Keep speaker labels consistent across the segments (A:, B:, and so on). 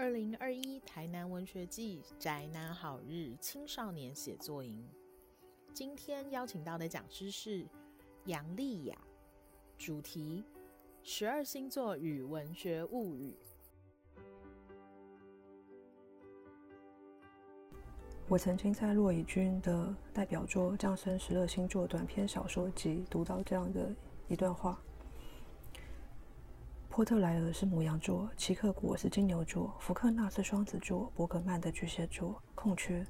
A: 二零二一台南文学季宅男好日青少年写作营，今天邀请到的讲师是杨丽雅，主题十二星座与文学物语。
B: 我曾经在骆以军的代表作《降生十二星座》短篇小说集读到这样的一段话。波特莱尔是母羊座，齐克果是金牛座，福克纳是双子座，伯格曼的巨蟹座，空缺，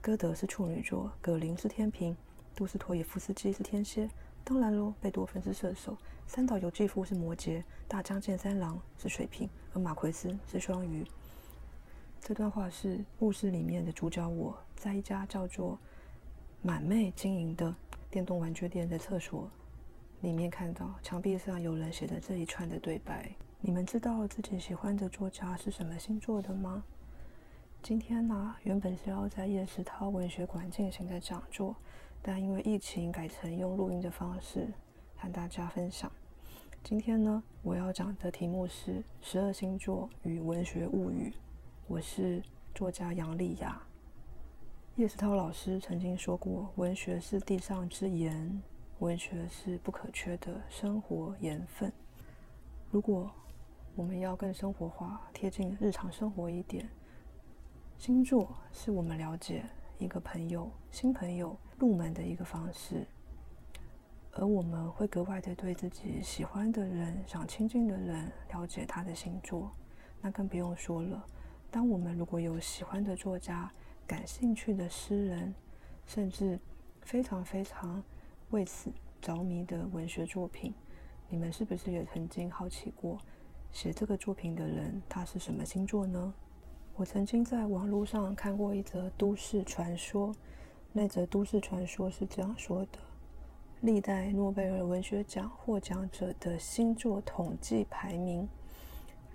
B: 歌德是处女座，葛林是天平，杜斯托也夫斯基是天蝎，当然喽，贝多芬是射手，三岛由纪夫是摩羯，大江健三郎是水瓶，而马奎斯是双鱼。这段话是故事里面的主角我在一家叫做满妹经营的电动玩具店的厕所。里面看到墙壁上有人写的这一串的对白。你们知道自己喜欢的作家是什么星座的吗？今天呢，原本是要在叶石涛文学馆进行的讲座，但因为疫情改成用录音的方式和大家分享。今天呢，我要讲的题目是十二星座与文学物语。我是作家杨丽雅。叶石涛老师曾经说过：“文学是地上之盐。”文学是不可缺的生活盐分。如果我们要更生活化、贴近日常生活一点，星座是我们了解一个朋友、新朋友入门的一个方式。而我们会格外的对自己喜欢的人、想亲近的人了解他的星座，那更不用说了。当我们如果有喜欢的作家、感兴趣的诗人，甚至非常非常。为此着迷的文学作品，你们是不是也曾经好奇过，写这个作品的人他是什么星座呢？我曾经在网络上看过一则都市传说，那则都市传说是这样说的：历代诺贝尔文学奖获奖者的星座统计排名。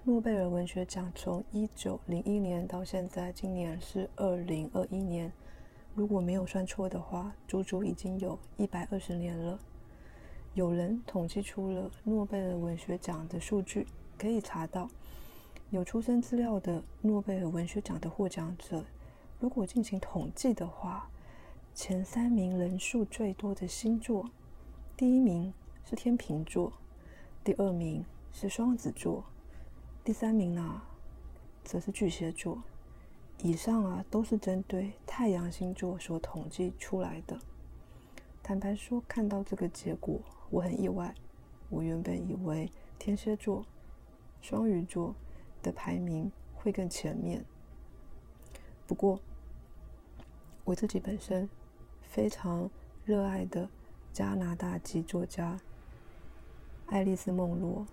B: 诺贝尔文学奖从一九零一年到现在，今年是二零二一年。如果没有算错的话，足足已经有一百二十年了。有人统计出了诺贝尔文学奖的数据，可以查到有出生资料的诺贝尔文学奖的获奖者。如果进行统计的话，前三名人数最多的星座，第一名是天秤座，第二名是双子座，第三名呢，则是巨蟹座。以上啊，都是针对太阳星座所统计出来的。坦白说，看到这个结果，我很意外。我原本以为天蝎座、双鱼座的排名会更前面。不过，我自己本身非常热爱的加拿大籍作家爱丽丝·梦罗。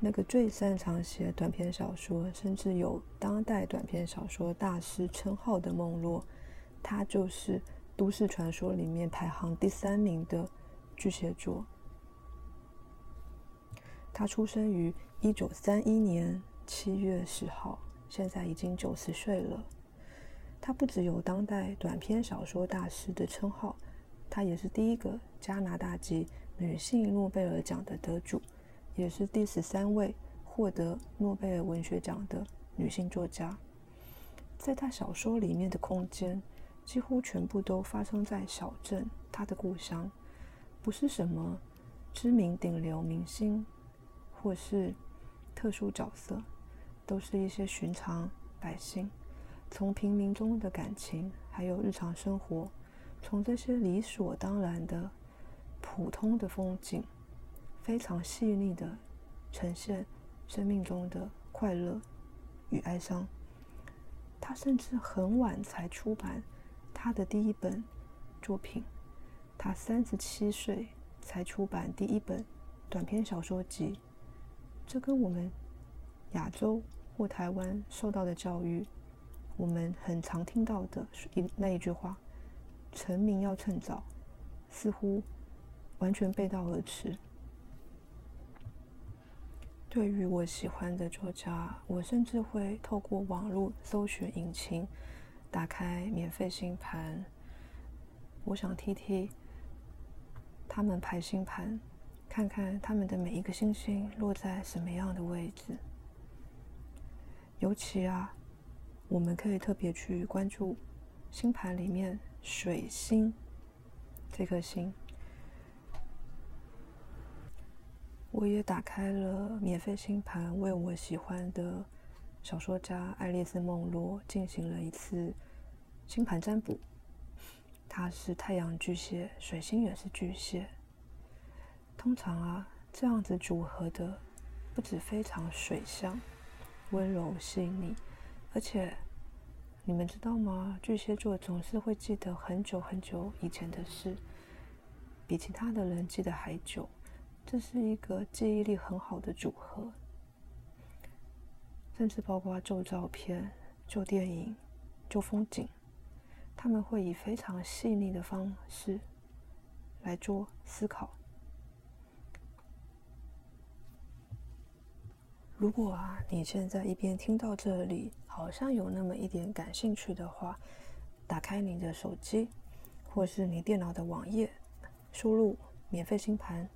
B: 那个最擅长写短篇小说，甚至有当代短篇小说大师称号的梦洛，他就是都市传说里面排行第三名的巨蟹座。他出生于一九三一年七月十号，现在已经九十岁了。他不只有当代短篇小说大师的称号，他也是第一个加拿大籍女性诺贝尔奖的得主。也是第十三位获得诺贝尔文学奖的女性作家。在她小说里面的空间，几乎全部都发生在小镇，她的故乡，不是什么知名顶流明星，或是特殊角色，都是一些寻常百姓，从平民中的感情，还有日常生活，从这些理所当然的普通的风景。非常细腻的呈现生命中的快乐与哀伤。他甚至很晚才出版他的第一本作品，他三十七岁才出版第一本短篇小说集。这跟我们亚洲或台湾受到的教育，我们很常听到的一那一句话“成名要趁早”，似乎完全背道而驰。对于我喜欢的作家，我甚至会透过网络搜寻引擎，打开免费星盘。我想听听他们排星盘，看看他们的每一个星星落在什么样的位置。尤其啊，我们可以特别去关注星盘里面水星这颗星。我也打开了免费星盘，为我喜欢的小说家爱丽丝·梦罗进行了一次星盘占卜。他是太阳巨蟹，水星也是巨蟹。通常啊，这样子组合的不止非常水象、温柔细腻，而且你们知道吗？巨蟹座总是会记得很久很久以前的事，比其他的人记得还久。这是一个记忆力很好的组合，甚至包括旧照片、旧电影、旧风景，他们会以非常细腻的方式来做思考。如果啊，你现在一边听到这里，好像有那么一点感兴趣的话，打开你的手机或是你电脑的网页，输入免费星盘。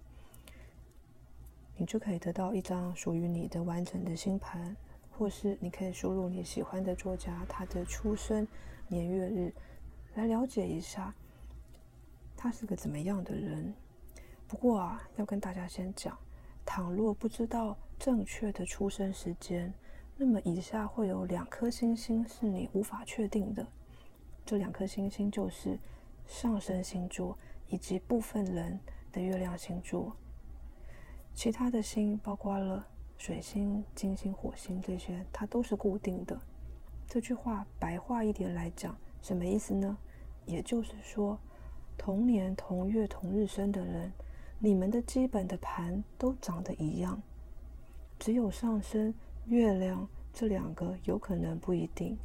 B: 你就可以得到一张属于你的完整的星盘，或是你可以输入你喜欢的作家他的出生年月日，来了解一下他是个怎么样的人。不过啊，要跟大家先讲，倘若不知道正确的出生时间，那么以下会有两颗星星是你无法确定的。这两颗星星就是上升星座以及部分人的月亮星座。其他的星，包括了水星、金星、火星这些，它都是固定的。这句话白话一点来讲，什么意思呢？也就是说，同年同月同日生的人，你们的基本的盘都长得一样，只有上升、月亮这两个有可能不一定。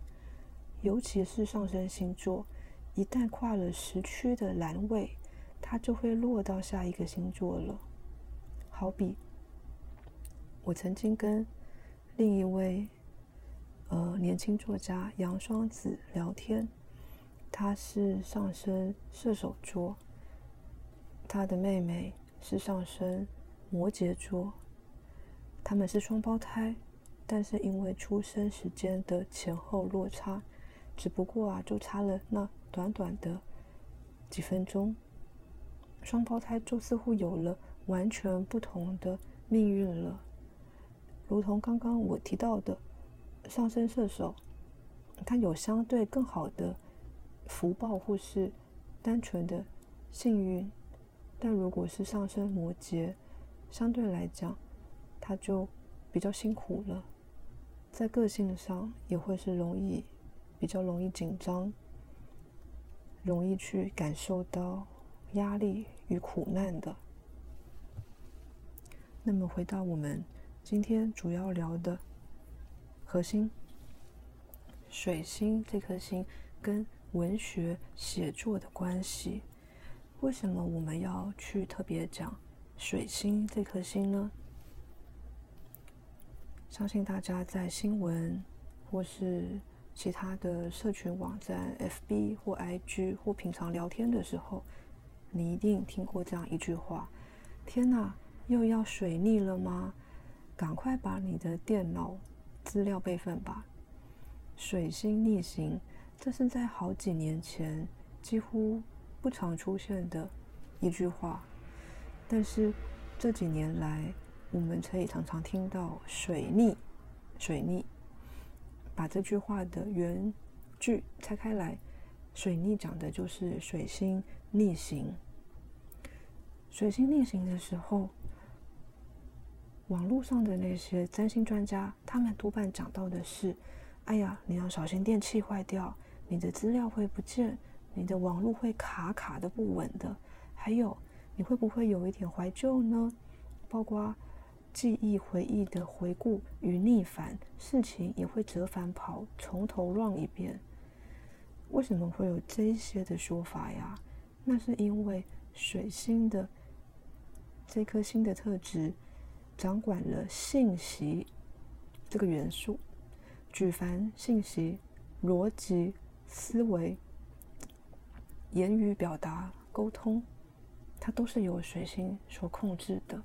B: 尤其是上升星座，一旦跨了时区的栏位，它就会落到下一个星座了。好比，我曾经跟另一位呃年轻作家杨双子聊天，他是上升射手座，他的妹妹是上升摩羯座，他们是双胞胎，但是因为出生时间的前后落差，只不过啊就差了那短短的几分钟，双胞胎就似乎有了。完全不同的命运了，如同刚刚我提到的，上升射手，他有相对更好的福报或是单纯的幸运，但如果是上升摩羯，相对来讲，他就比较辛苦了，在个性上也会是容易比较容易紧张，容易去感受到压力与苦难的。那么回到我们今天主要聊的核心，水星这颗星跟文学写作的关系，为什么我们要去特别讲水星这颗星呢？相信大家在新闻或是其他的社群网站、FB 或 IG 或平常聊天的时候，你一定听过这样一句话：“天哪！”又要水逆了吗？赶快把你的电脑资料备份吧。水星逆行，这是在好几年前几乎不常出现的一句话，但是这几年来，我们可以常常听到水逆。水逆，把这句话的原句拆开来，水逆讲的就是水星逆行。水星逆行的时候。网络上的那些占星专家，他们多半讲到的是：哎呀，你要小心电器坏掉，你的资料会不见，你的网络会卡卡的不稳的。还有，你会不会有一点怀旧呢？包括记忆回忆的回顾与逆反，事情也会折返跑，从头乱一遍。为什么会有这些的说法呀？那是因为水星的这颗星的特质。掌管了信息这个元素，举凡信息、逻辑、思维、言语表达、沟通，它都是由水星所控制的。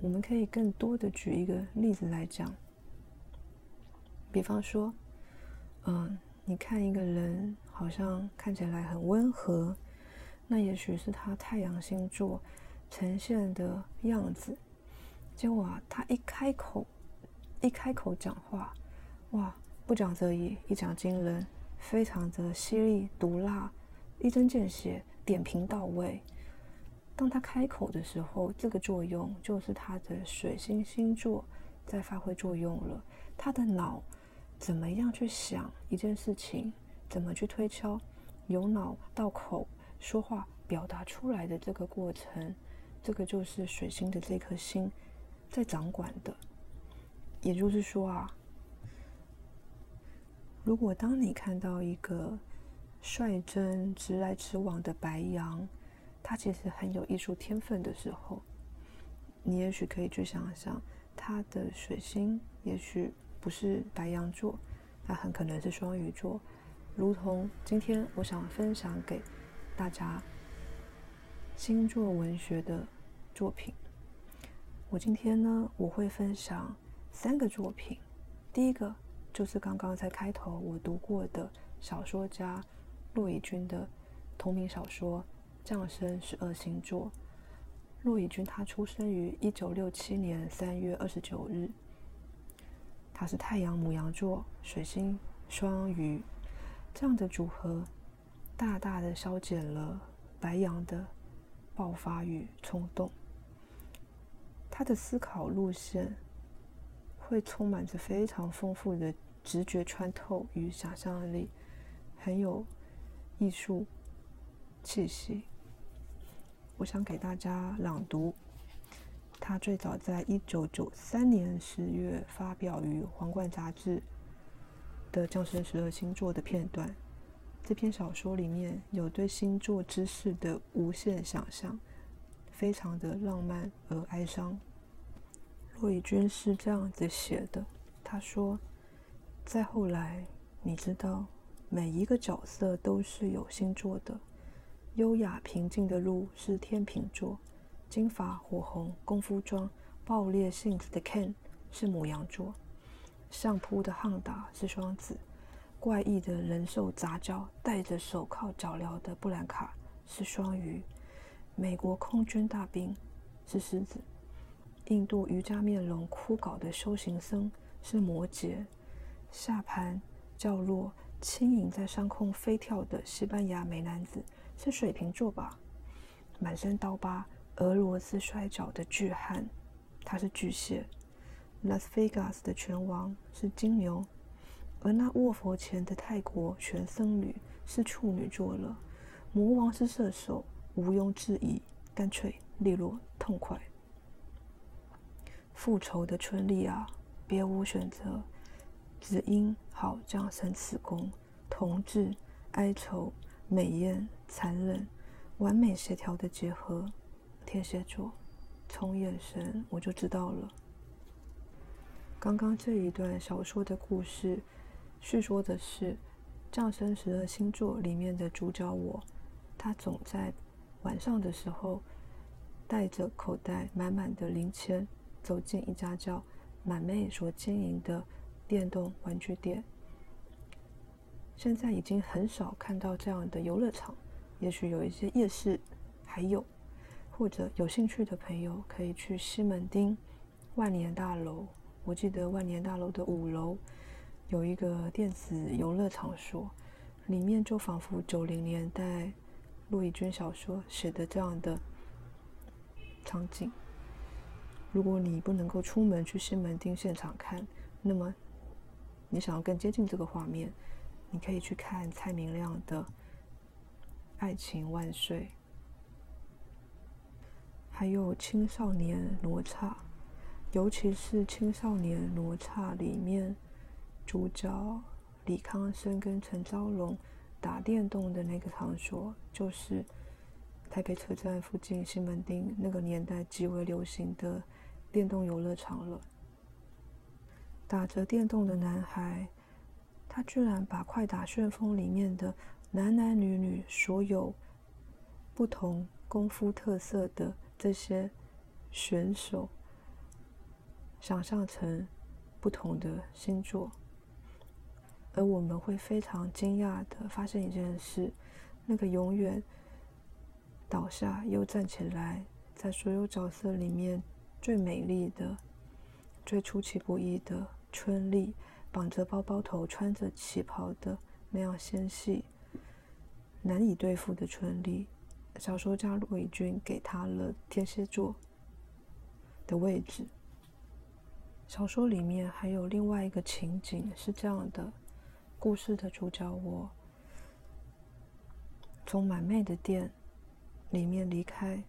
B: 我们可以更多的举一个例子来讲，比方说，嗯，你看一个人好像看起来很温和，那也许是他太阳星座呈现的样子。结果啊，他一开口，一开口讲话，哇，不讲则已，一讲惊人，非常的犀利毒辣，一针见血，点评到位。当他开口的时候，这个作用就是他的水星星座在发挥作用了。他的脑怎么样去想一件事情，怎么去推敲，由脑到口说话表达出来的这个过程，这个就是水星的这颗星。在掌管的，也就是说啊，如果当你看到一个率真、直来直往的白羊，他其实很有艺术天分的时候，你也许可以去想象，他的水星也许不是白羊座，他很可能是双鱼座，如同今天我想分享给大家星座文学的作品。我今天呢，我会分享三个作品。第一个就是刚刚在开头我读过的小说家骆以军的同名小说《降生十二星座》。骆以军他出生于一九六七年三月二十九日，他是太阳母羊座，水星双鱼，这样的组合大大的消减了白羊的爆发与冲动。他的思考路线会充满着非常丰富的直觉穿透与想象力，很有艺术气息。我想给大家朗读他最早在一九九三年十月发表于《皇冠》杂志的《降生十二星座》的片段。这篇小说里面有对星座知识的无限想象。非常的浪漫而哀伤。骆以军是这样子写的，他说：“再后来，你知道，每一个角色都是有星座的。优雅平静的路是天秤座，金发火红、功夫装、爆裂性子的 Ken 是母羊座，上铺的汉达是双子，怪异的人兽杂交、戴着手铐脚镣的布兰卡是双鱼。”美国空军大兵是狮子，印度瑜伽面容枯槁的修行僧是摩羯，下盘较弱、轻盈在上空飞跳的西班牙美男子是水瓶座吧？满身刀疤、俄罗斯摔跤的巨汉，他是巨蟹。拉斯维加斯的拳王是金牛，而那卧佛前的泰国全僧侣是处女座了。魔王是射手。毋庸置疑，干脆利落，痛快。复仇的春丽啊，别无选择，只因好将生此功。同志，哀愁，美艳，残忍，完美协调的结合。天蝎座，从眼神我就知道了。刚刚这一段小说的故事，叙说的是降生十二星座里面的主角我，他总在。晚上的时候，带着口袋满满的零钱，走进一家叫满妹所经营的电动玩具店。现在已经很少看到这样的游乐场，也许有一些夜市还有，或者有兴趣的朋友可以去西门町万年大楼。我记得万年大楼的五楼有一个电子游乐场所，里面就仿佛九零年代。陆以君小说写的这样的场景，如果你不能够出门去西门町现场看，那么你想要更接近这个画面，你可以去看蔡明亮的《爱情万岁》，还有青少年罗刹，尤其是青少年罗刹里面主角李康生跟陈昭荣。打电动的那个场所，就是台北车站附近西门町那个年代极为流行的电动游乐场了。打着电动的男孩，他居然把《快打旋风》里面的男男女女所有不同功夫特色的这些选手，想象成不同的星座。而我们会非常惊讶的发现一件事：那个永远倒下又站起来，在所有角色里面最美丽的、最出其不意的春丽，绑着包包头、穿着旗袍的那样纤细、难以对付的春丽。小说家骆以军给他了天蝎座的位置。小说里面还有另外一个情景是这样的：故事的主角我从满妹的店里面离开，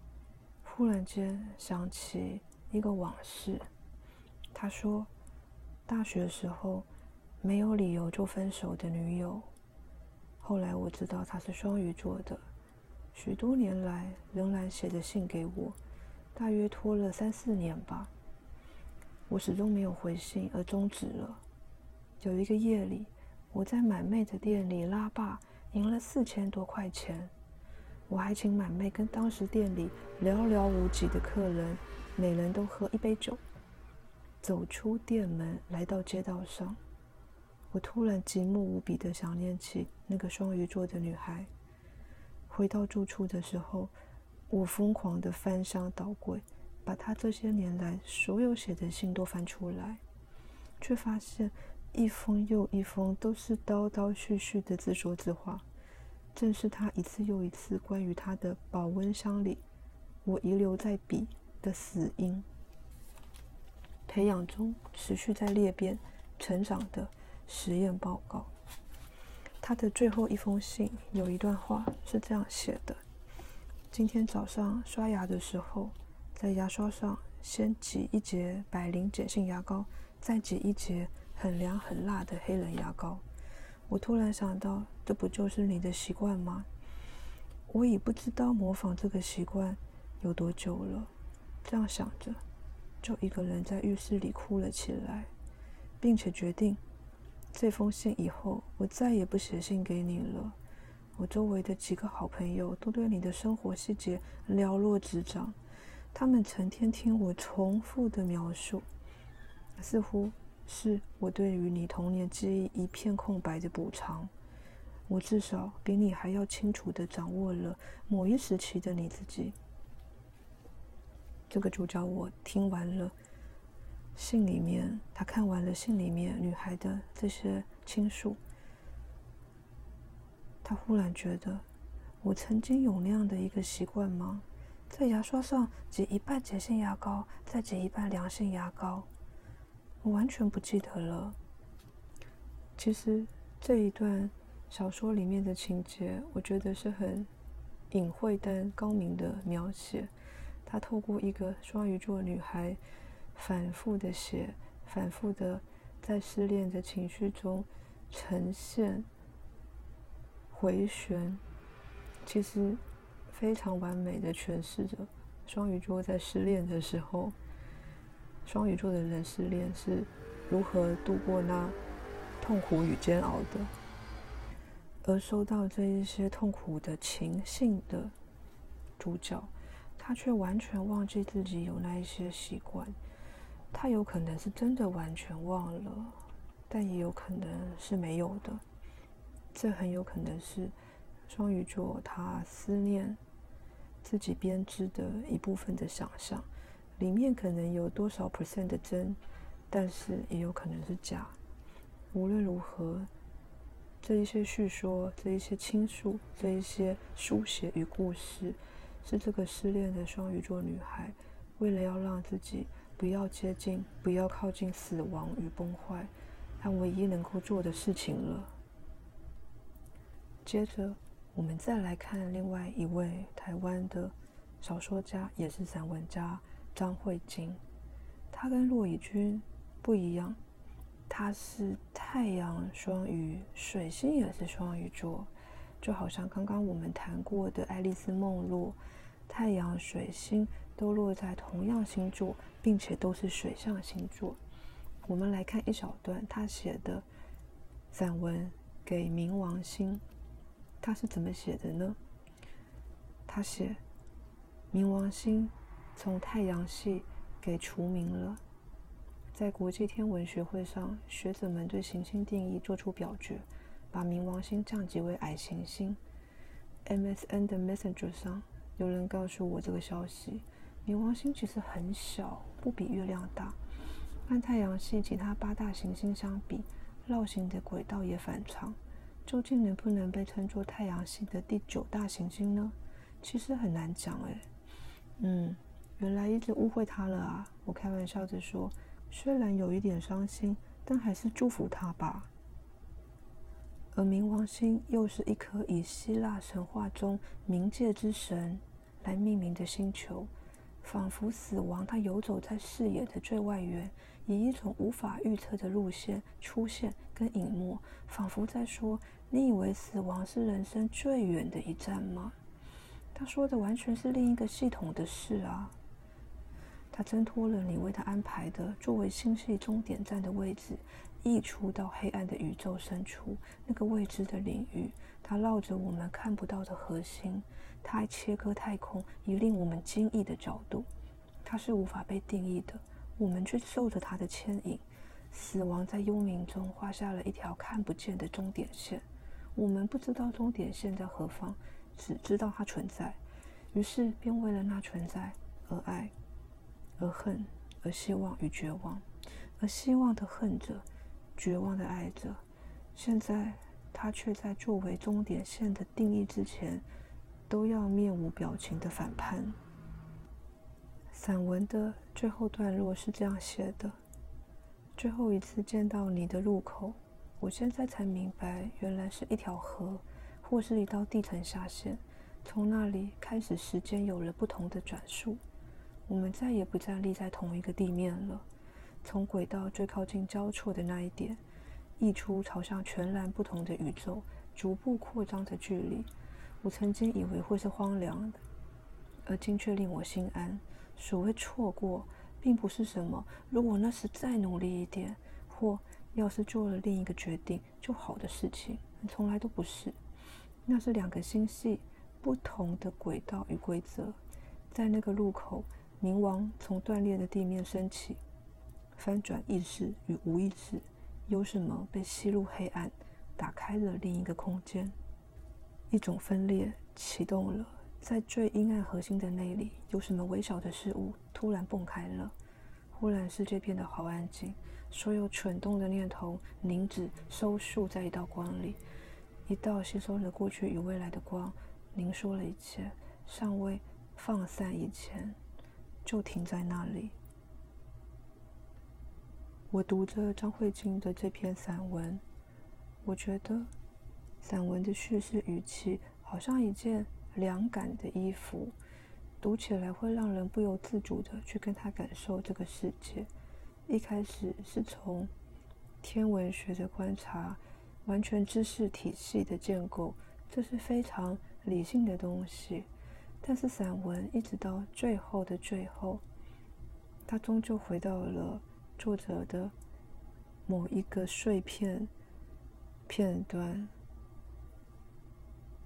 B: 忽然间想起一个往事。他说，大学时候没有理由就分手的女友，后来我知道她是双鱼座的。许多年来，仍然写着信给我，大约拖了三四年吧。我始终没有回信，而终止了。有一个夜里，我在满妹的店里拉霸，赢了四千多块钱。我还请满妹跟当时店里寥寥无几的客人，每人都喝一杯酒。走出店门，来到街道上，我突然极目无比的想念起那个双鱼座的女孩。回到住处的时候，我疯狂的翻箱倒柜，把她这些年来所有写的信都翻出来，却发现一封又一封都是叨叨絮絮的自说自话，正是他一次又一次关于他的保温箱里我遗留在笔的死因。培养中持续在裂变成长的实验报告。他的最后一封信有一段话是这样写的：今天早上刷牙的时候，在牙刷上先挤一节百灵碱性牙膏，再挤一节很凉很辣的黑人牙膏。我突然想到，这不就是你的习惯吗？我已不知道模仿这个习惯有多久了。这样想着，就一个人在浴室里哭了起来，并且决定。这封信以后，我再也不写信给你了。我周围的几个好朋友都对你的生活细节了若指掌，他们成天听我重复的描述，似乎是我对于你童年记忆一片空白的补偿。我至少比你还要清楚的掌握了某一时期的你自己。这个主角，我听完了。信里面，他看完了信里面女孩的这些倾诉，他忽然觉得，我曾经有那样的一个习惯吗？在牙刷上挤一半碱性牙膏，再挤一半良性牙膏，我完全不记得了。其实这一段小说里面的情节，我觉得是很隐晦但高明的描写。他透过一个双鱼座女孩。反复的写，反复的在失恋的情绪中呈现回旋，其实非常完美的诠释着双鱼座在失恋的时候，双鱼座的人失恋是如何度过那痛苦与煎熬的，而收到这一些痛苦的情信的主角，他却完全忘记自己有那一些习惯。他有可能是真的完全忘了，但也有可能是没有的。这很有可能是双鱼座他思念自己编织的一部分的想象，里面可能有多少 percent 的真，但是也有可能是假。无论如何，这一些叙说、这一些倾诉、这一些书写与故事，是这个失恋的双鱼座女孩为了要让自己。不要接近，不要靠近死亡与崩坏，她唯一能够做的事情了。接着，我们再来看另外一位台湾的小说家，也是散文家张慧晶。他跟骆以军不一样，他是太阳双鱼，水星也是双鱼座，就好像刚刚我们谈过的《爱丽丝梦露》，太阳、水星都落在同样星座。并且都是水象星座。我们来看一小段他写的散文《给冥王星》，他是怎么写的呢？他写：冥王星从太阳系给除名了，在国际天文学会上，学者们对行星定义做出表决，把冥王星降级为矮行星。MSN 的 Messenger 上有人告诉我这个消息：冥王星其实很小，不比月亮大。和太阳系其他八大行星相比，绕行的轨道也反常。究竟能不能被称作太阳系的第九大行星呢？其实很难讲哎。嗯，原来一直误会他了啊！我开玩笑着说，虽然有一点伤心，但还是祝福他吧。而冥王星又是一颗以希腊神话中冥界之神来命名的星球，仿佛死亡它游走在视野的最外缘，以一种无法预测的路线出现跟隐没，仿佛在说：“你以为死亡是人生最远的一站吗？”他说的完全是另一个系统的事啊！他挣脱了你为他安排的作为星系终点站的位置。溢出到黑暗的宇宙深处，那个未知的领域，它绕着我们看不到的核心，它切割太空以令我们惊异的角度。它是无法被定义的，我们却受着它的牵引。死亡在幽冥中画下了一条看不见的终点线，我们不知道终点线在何方，只知道它存在。于是便为了那存在而爱，而恨，而希望与绝望，而希望的恨着。绝望的爱着，现在他却在作为终点线的定义之前，都要面无表情的反叛。散文的最后段落是这样写的：最后一次见到你的路口，我现在才明白，原来是一条河，或是一道地层下陷。从那里开始，时间有了不同的转速，我们再也不站立在同一个地面了。从轨道最靠近交错的那一点，溢出朝向全然不同的宇宙，逐步扩张着距离。我曾经以为会是荒凉的，而今却令我心安。所谓错过，并不是什么如果那时再努力一点，或要是做了另一个决定就好的事情，从来都不是。那是两个星系不同的轨道与规则，在那个路口，冥王从断裂的地面升起。翻转意识与无意识，有什么被吸入黑暗，打开了另一个空间？一种分裂启动了，在最阴暗核心的内里，有什么微小的事物突然蹦开了？忽然，世界变得好安静，所有蠢动的念头凝止收束在一道光里，一道吸收了过去与未来的光，凝缩了一切，尚未放散以前，就停在那里。我读着张慧晶的这篇散文，我觉得散文的叙事语气好像一件凉感的衣服，读起来会让人不由自主的去跟他感受这个世界。一开始是从天文学的观察，完全知识体系的建构，这是非常理性的东西。但是散文一直到最后的最后，它终究回到了。作者的某一个碎片片段，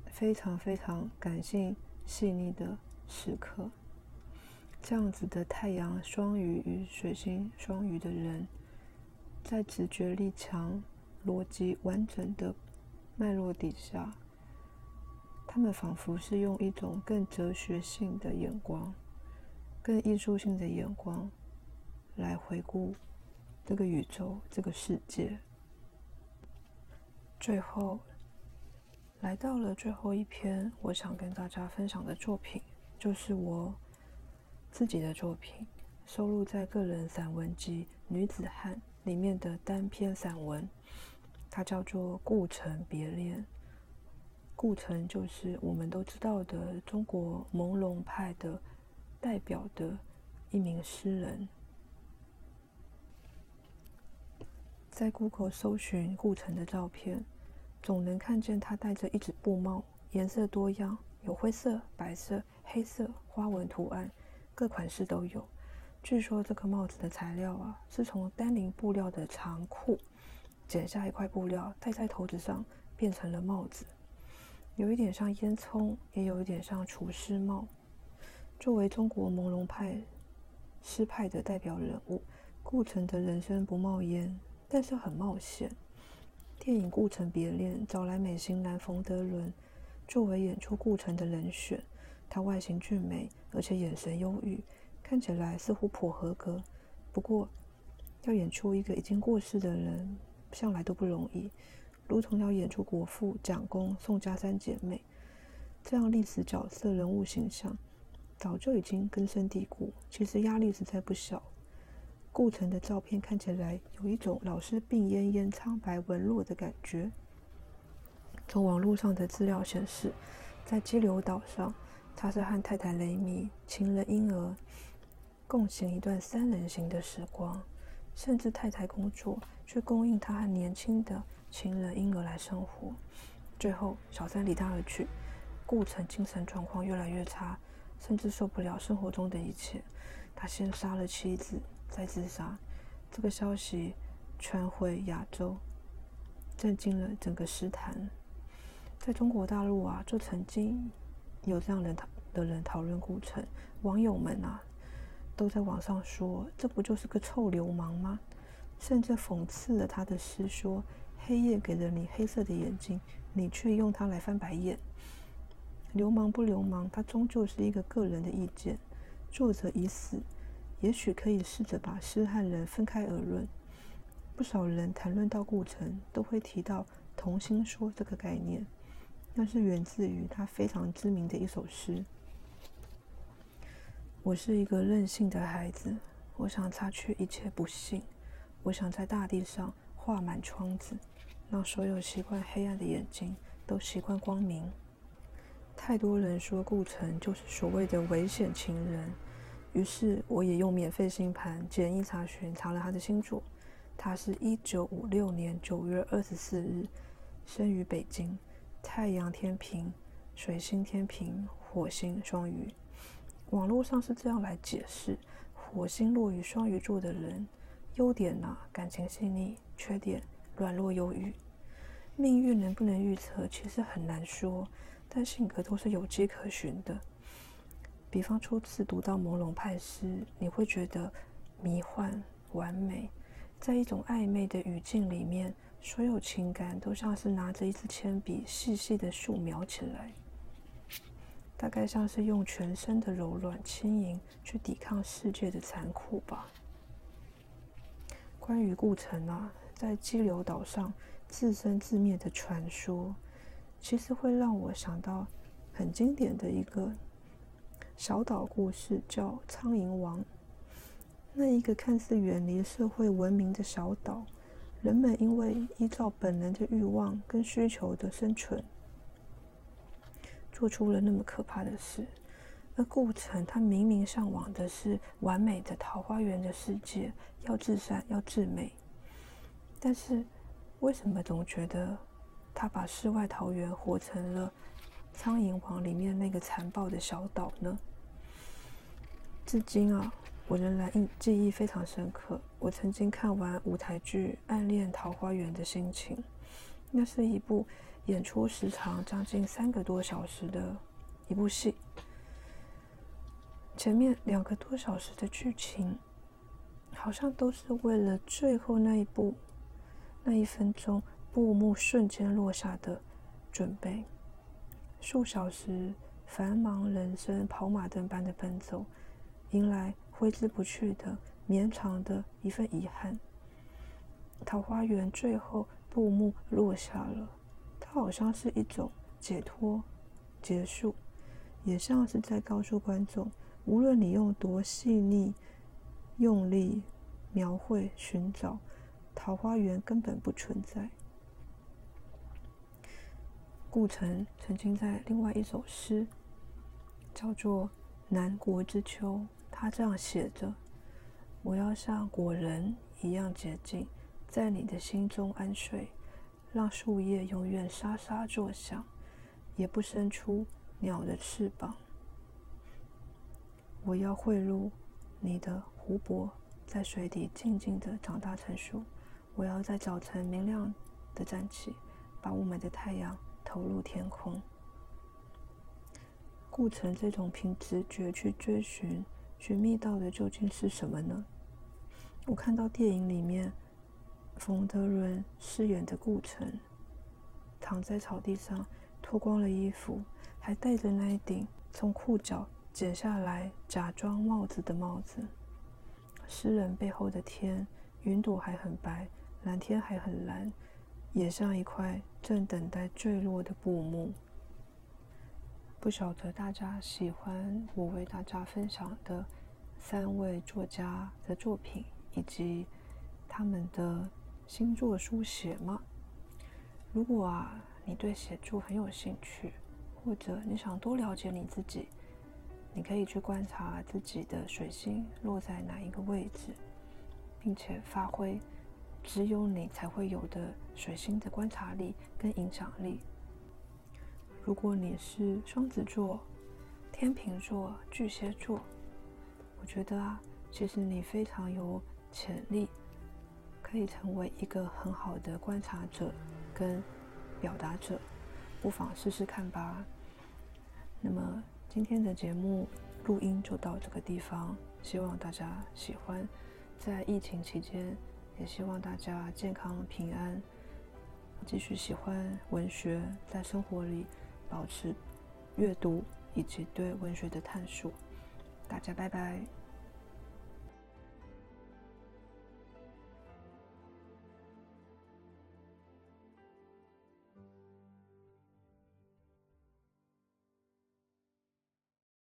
B: 非常非常感性细腻的时刻。这样子的太阳双鱼与水星双鱼的人，在直觉力强、逻辑完整的脉络底下，他们仿佛是用一种更哲学性的眼光、更艺术性的眼光。来回顾这个宇宙、这个世界。最后，来到了最后一篇，我想跟大家分享的作品，就是我自己的作品，收录在个人散文集《女子汉》里面的单篇散文，它叫做《顾城别恋》。顾城就是我们都知道的中国朦胧派的代表的一名诗人。在 Google 搜寻顾城的照片，总能看见他戴着一顶布帽，颜色多样，有灰色、白色、黑色，花纹图案，各款式都有。据说这个帽子的材料啊，是从丹宁布料的长裤剪下一块布料戴在头子上，变成了帽子，有一点像烟囱，也有一点像厨师帽。作为中国朦胧派诗派的代表人物。顾城的人生不冒烟，但是很冒险。电影《顾城别恋》找来美型男冯德伦作为演出顾城的人选。他外形俊美，而且眼神忧郁，看起来似乎颇合格。不过，要演出一个已经过世的人，向来都不容易。如同要演出国父、蒋公、宋家三姐妹这样历史角色人物形象，早就已经根深蒂固。其实压力实在不小。顾城的照片看起来有一种老是病恹恹、苍白纹络的感觉。从网络上的资料显示，在激流岛上，他是和太太雷米、情人婴儿共行一段三人行的时光，甚至太太工作，却供应他和年轻的情人婴儿来生活。最后，小三离他而去，顾城精神状况越来越差，甚至受不了生活中的一切，他先杀了妻子。再自杀，这个消息传回亚洲，震惊了整个诗坛。在中国大陆啊，就曾经有这样人的人讨论顾城，网友们啊都在网上说，这不就是个臭流氓吗？甚至讽刺了他的诗，说黑夜给了你黑色的眼睛，你却用它来翻白眼。流氓不流氓，它终究是一个个人的意见。作者已死。也许可以试着把诗和人分开而论。不少人谈论到顾城，都会提到“同心说”这个概念，那是源自于他非常知名的一首诗：“我是一个任性的孩子，我想擦去一切不幸，我想在大地上画满窗子，让所有习惯黑暗的眼睛都习惯光明。”太多人说顾城就是所谓的危险情人。于是我也用免费星盘简易查询查了他的星座，他是一九五六年九月二十四日生于北京，太阳天平，水星天平，火星双鱼。网络上是这样来解释：火星落于双鱼座的人，优点呢感情细腻，缺点软弱忧郁。命运能不能预测，其实很难说，但性格都是有迹可循的。比方初次读到朦胧派诗，你会觉得迷幻完美，在一种暧昧的语境里面，所有情感都像是拿着一支铅笔细细的素描起来，大概像是用全身的柔软轻盈去抵抗世界的残酷吧。关于顾城啊，在激流岛上自生自灭的传说，其实会让我想到很经典的一个。小岛故事叫《苍蝇王》。那一个看似远离社会文明的小岛，人们因为依照本能的欲望跟需求的生存，做出了那么可怕的事。那顾城他明明向往的是完美的桃花源的世界，要至善，要至美，但是为什么总觉得他把世外桃源活成了《苍蝇王》里面那个残暴的小岛呢？至今啊，我仍然印记忆非常深刻。我曾经看完舞台剧《暗恋桃花源》的心情，那是一部演出时长将近三个多小时的一部戏。前面两个多小时的剧情，好像都是为了最后那一部、那一分钟布幕瞬间落下的准备。数小时繁忙人生跑马灯般的奔走。迎来挥之不去的绵长的一份遗憾。桃花源最后布幕落下了，它好像是一种解脱、结束，也像是在告诉观众：无论你用多细腻、用力描绘、寻找，桃花源根本不存在。顾城曾经在另外一首诗，叫做《南国之秋》。他这样写着：“我要像果仁一样洁净，在你的心中安睡，让树叶永远沙沙作响，也不伸出鸟的翅膀。我要汇入你的湖泊，在水底静静的长大成树。我要在早晨明亮的站起，把雾美的太阳投入天空。”顾城这种凭直觉去追寻。寻觅到的究竟是什么呢？我看到电影里面冯德伦饰演的顾城，躺在草地上，脱光了衣服，还戴着那一顶从裤脚剪下来假装帽子的帽子。诗人背后的天，云朵还很白，蓝天还很蓝，也像一块正等待坠落的布幕。不晓得大家喜欢我为大家分享的三位作家的作品，以及他们的星座书写吗？如果啊，你对写作很有兴趣，或者你想多了解你自己。你可以去观察自己的水星落在哪一个位置，并且发挥只有你才会有的水星的观察力跟影响力。如果你是双子座、天秤座、巨蟹座，我觉得啊，其实你非常有潜力，可以成为一个很好的观察者跟表达者，不妨试试看吧。那么。今天的节目录音就到这个地方，希望大家喜欢。在疫情期间，也希望大家健康平安，继续喜欢文学，在生活里保持阅读以及对文学的探索。大家拜拜。